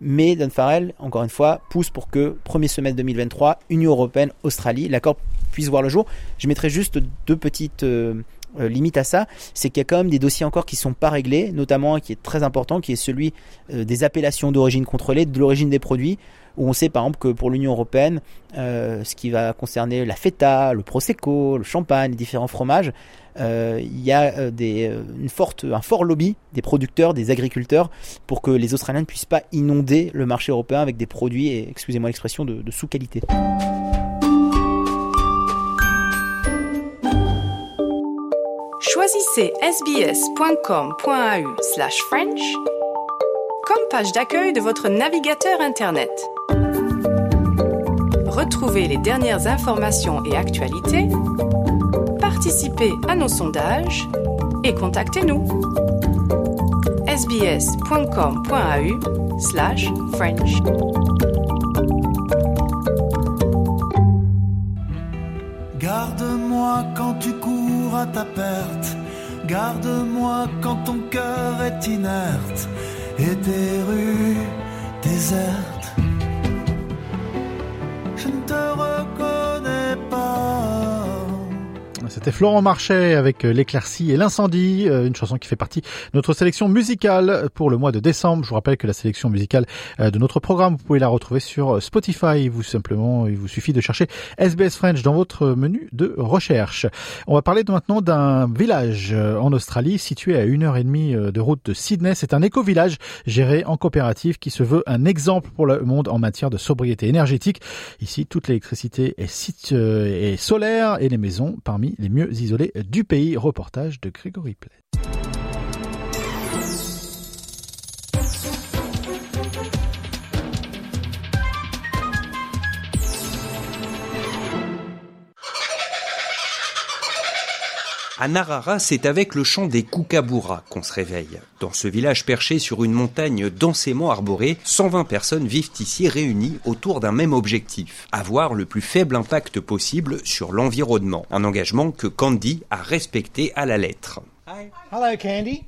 Speaker 27: Mais Dan Farrell, encore une fois, pousse pour que premier semestre 2023, Union européenne, Australie, l'accord puisse voir le jour. Je mettrai juste deux petites euh, euh, limites à ça. C'est qu'il y a quand même des dossiers encore qui ne sont pas réglés, notamment qui est très important, qui est celui euh, des appellations d'origine contrôlée, de l'origine des produits. où on sait par exemple que pour l'Union européenne, ce qui va concerner la feta, le prosecco, le champagne, les différents fromages, il y a euh, des, une forte, un fort lobby des producteurs, des agriculteurs, pour que les Australiens ne puissent pas inonder le marché européen avec des produits, excusez-moi l'expression, de, de sous-qualité.
Speaker 19: Choisissez sbs.com.au slash French comme page d'accueil de votre navigateur Internet. Retrouvez les dernières informations et actualités, participez à nos sondages et contactez-nous. sbs.com.au slash French.
Speaker 28: Garde-moi quand tu cours à ta perte. Garde-moi quand ton cœur est inerte et tes rues désertes.
Speaker 4: C'était Florent Marchais avec euh, l'éclaircie et l'incendie, euh, une chanson qui fait partie de notre sélection musicale pour le mois de décembre. Je vous rappelle que la sélection musicale euh, de notre programme, vous pouvez la retrouver sur Spotify. Vous simplement, il vous suffit de chercher SBS French dans votre menu de recherche. On va parler maintenant d'un village en Australie situé à une heure et demie de route de Sydney. C'est un éco-village géré en coopérative qui se veut un exemple pour le monde en matière de sobriété énergétique. Ici, toute l'électricité est, est solaire et les maisons parmi les mieux isolés du pays. Reportage de Grégory Play.
Speaker 29: À Narara, c'est avec le chant des kookaburras qu'on se réveille. Dans ce village perché sur une montagne densément arborée, 120 personnes vivent ici réunies autour d'un même objectif, avoir le plus faible impact possible sur l'environnement. Un engagement que Candy a respecté à la lettre.
Speaker 30: Hi. Hello, Candy.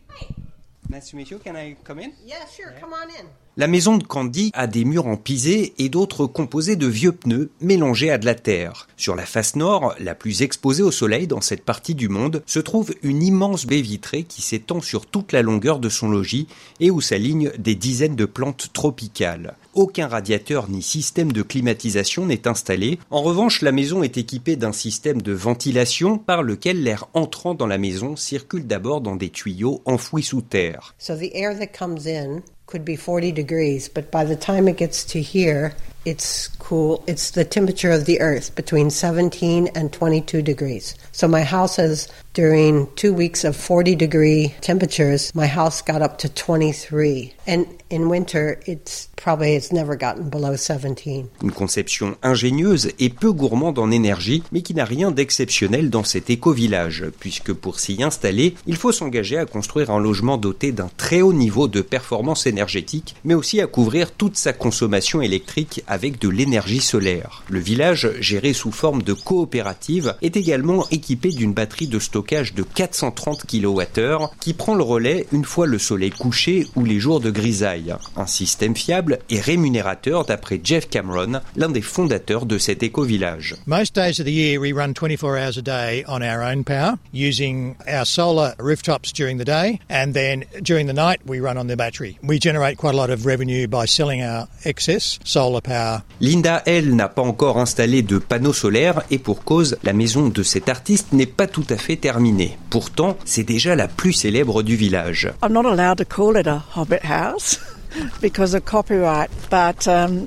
Speaker 29: Nice to meet you. Can I come in?
Speaker 30: Yeah, sure. Come on in.
Speaker 29: La maison de Candy a des murs en pisé et d'autres composés de vieux pneus mélangés à de la terre. Sur la face nord, la plus exposée au soleil dans cette partie du monde, se trouve une immense baie vitrée qui s'étend sur toute la longueur de son logis et où s'alignent des dizaines de plantes tropicales. Aucun radiateur ni système de climatisation n'est installé. En revanche, la maison est équipée d'un système de ventilation par lequel l'air entrant dans la maison circule d'abord dans des tuyaux enfouis sous terre.
Speaker 30: So the air that comes in could be 40 degrees, but by the time it gets to here, it's cool. It's the temperature of the earth between 17 and 22 degrees. So my house has, during two weeks of 40 degree temperatures, my house got up to 23. And in winter, it's probably, it's never gotten below 17.
Speaker 29: Une conception ingénieuse et peu gourmande en énergie, mais qui n'a rien d'exceptionnel dans cet éco-village, puisque pour s'y installer, il faut s'engager à construire un logement doté d'un très haut niveau de performance énergétique, mais aussi à couvrir toute sa consommation électrique avec de l'énergie solaire. Le village, géré sous forme de coopérative, est également équipé d'une batterie de stockage de 430 kWh qui prend le relais une fois le soleil couché ou les jours de grisaille. Un système fiable et rémunérateur d'après Jeff Cameron, l'un des fondateurs de cet éco-village.
Speaker 30: Most days of the year we run 24 hours a day on our own power using our solar rooftops during the day and then during the night we run on the battery. We generate quite a lot of revenue by selling our excess solar power.
Speaker 29: Linda, elle, n'a pas encore installé de panneaux solaires et pour cause, la maison de cet artiste n'est pas tout à fait terminée. Pourtant, c'est déjà la plus célèbre du village.
Speaker 31: I'm not allowed to call it a hobbit house because of copyright, but um,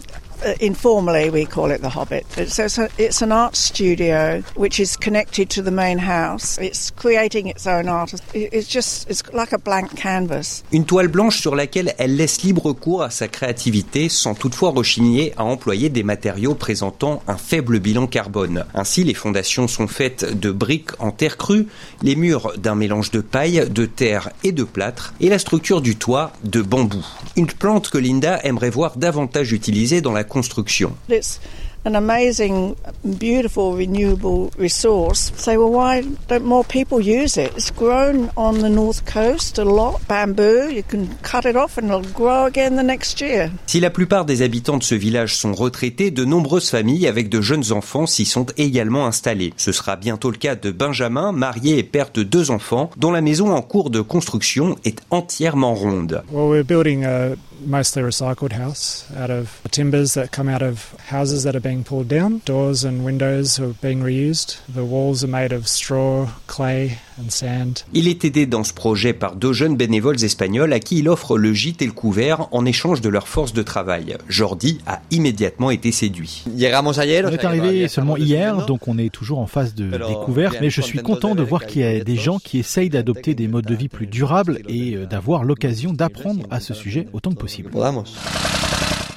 Speaker 31: informally we call it the Hobbit. It's, it's, a, it's an art studio which is connected to the main house. It's creating its own art. It's just it's like a blank canvas.
Speaker 29: Une toile blanche sur laquelle elle laisse libre cours à sa créativité sans toutefois rechigner à employer des matériaux présentant un faible bilan carbone. Ainsi, les fondations sont faites de briques en terre crue, les murs d'un mélange de paille, de terre et de plâtre, et la structure du toit de bambou. Une plante que Linda aimerait voir davantage utilisée dans la construction.
Speaker 31: It's an amazing, beautiful, renewable resource. Say, well, why don't more people use it? It's grown on the north coast a lot. Bamboo, you can cut it off and it'll grow again the next year.
Speaker 29: Si la plupart des habitants de ce village sont retraités, de nombreuses familles avec de jeunes enfants s'y sont également installées. Ce sera bientôt le cas de Benjamin, marié et père de deux enfants, dont la maison en cours de construction est entièrement ronde.
Speaker 30: Well, we're building a
Speaker 16: mostly recycled house out of timbers that come out of houses that are being pulled down. Doors and windows are being reused. The walls are made of straw, clay and sand.
Speaker 29: Il est aidé dans ce projet par deux jeunes bénévoles espagnols à qui il offre le gîte et le couvert en échange de leur force de travail. Jordi a immédiatement été séduit.
Speaker 4: On est arrivé seulement hier, donc on est toujours en phase de découverte, mais je suis content de voir qu'il y a des gens qui essayent d'adopter des modes de vie plus durables et euh, d'avoir l'occasion d'apprendre à ce sujet autant que possible. si podamos.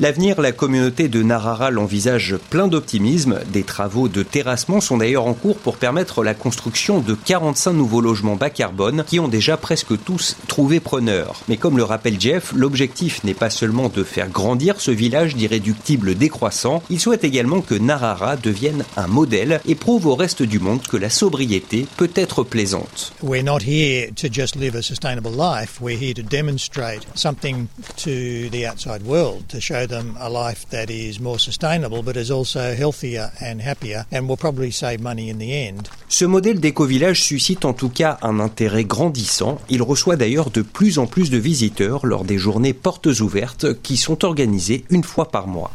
Speaker 29: L'avenir, la communauté de Narara l'envisage plein d'optimisme. Des travaux de terrassement sont d'ailleurs en cours pour permettre la construction de 45 nouveaux logements bas carbone qui ont déjà presque tous trouvé preneur. Mais comme le rappelle Jeff, l'objectif n'est pas seulement de faire grandir ce village d'irréductibles décroissants, il souhaite également que Narara devienne un modèle et prouve au reste du monde que la sobriété peut être plaisante.
Speaker 32: Them a life that is more sustainable but is also healthier and happier and will probably save money in the end.
Speaker 29: Ce modèle d'éco-village suscite en tout cas un intérêt grandissant. Il reçoit d'ailleurs de plus en plus de visiteurs lors des journées portes ouvertes qui sont organisées une fois par mois.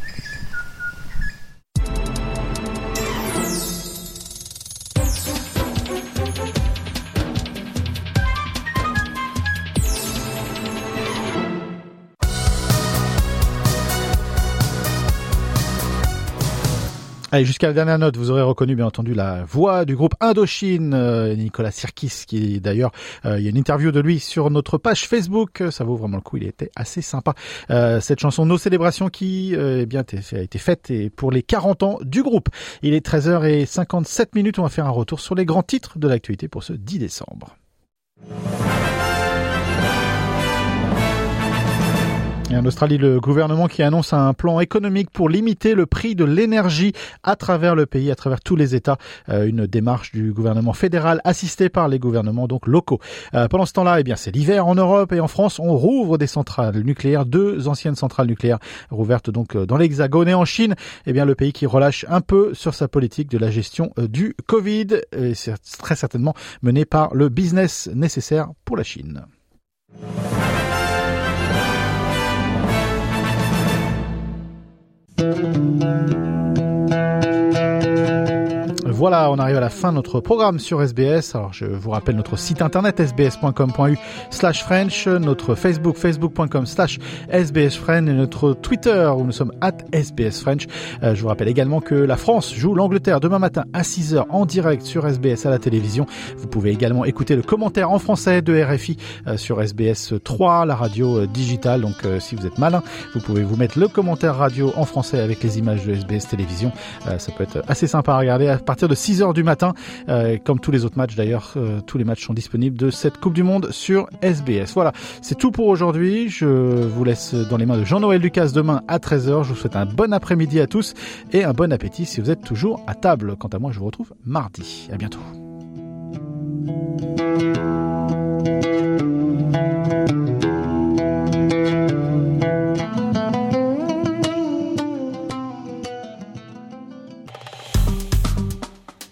Speaker 4: Allez, jusqu'à la dernière note, vous aurez reconnu bien entendu la voix du groupe Indochine, euh, Nicolas Sirkis, qui d'ailleurs, euh, il y a une interview de lui sur notre page Facebook, ça vaut vraiment le coup, il était assez sympa. Euh, cette chanson Nos célébrations qui eh bien, a été faite et pour les 40 ans du groupe. Il est 13h57 minutes, on va faire un retour sur les grands titres de l'actualité pour ce 10 décembre. En Australie, le gouvernement qui annonce un plan économique pour limiter le prix de l'énergie à travers le pays, à travers tous les États. Euh, une démarche du gouvernement fédéral assistée par les gouvernements donc locaux. Euh, pendant ce temps-là, eh bien c'est l'hiver en Europe et en France. On rouvre des centrales nucléaires, deux anciennes centrales nucléaires rouvertes donc euh, dans l'Hexagone et en Chine. Eh bien le pays qui relâche un peu sur sa politique de la gestion du Covid. C'est très certainement mené par le business nécessaire pour la Chine. Thank you. Voilà, on arrive à la fin de notre programme sur SBS. Alors, je vous rappelle notre site internet sbs.com.u slash French, notre Facebook, facebook.com slash sbsfrench et notre Twitter où nous sommes at sbsfrench. Euh, je vous rappelle également que la France joue l'Angleterre demain matin à 6h en direct sur SBS à la télévision. Vous pouvez également écouter le commentaire en français de RFI euh, sur SBS 3, la radio euh, digitale. Donc, si vous êtes malin, vous pouvez vous mettre le commentaire radio en français avec les images de SBS télévision. ça peut être assez sympa à regarder à partir de 6 heures du matin. Euh, comme tous les autres matchs d'ailleurs, euh, tous les matchs sont disponibles de cette Coupe du Monde sur SBS. Voilà, c'est tout pour aujourd'hui. Je vous laisse dans les mains de Jean-Noël Lucas demain à 13h. Je vous souhaite un bon après-midi à tous et un bon appétit si vous êtes toujours à table. Quant à moi, je vous retrouve mardi. À bientôt.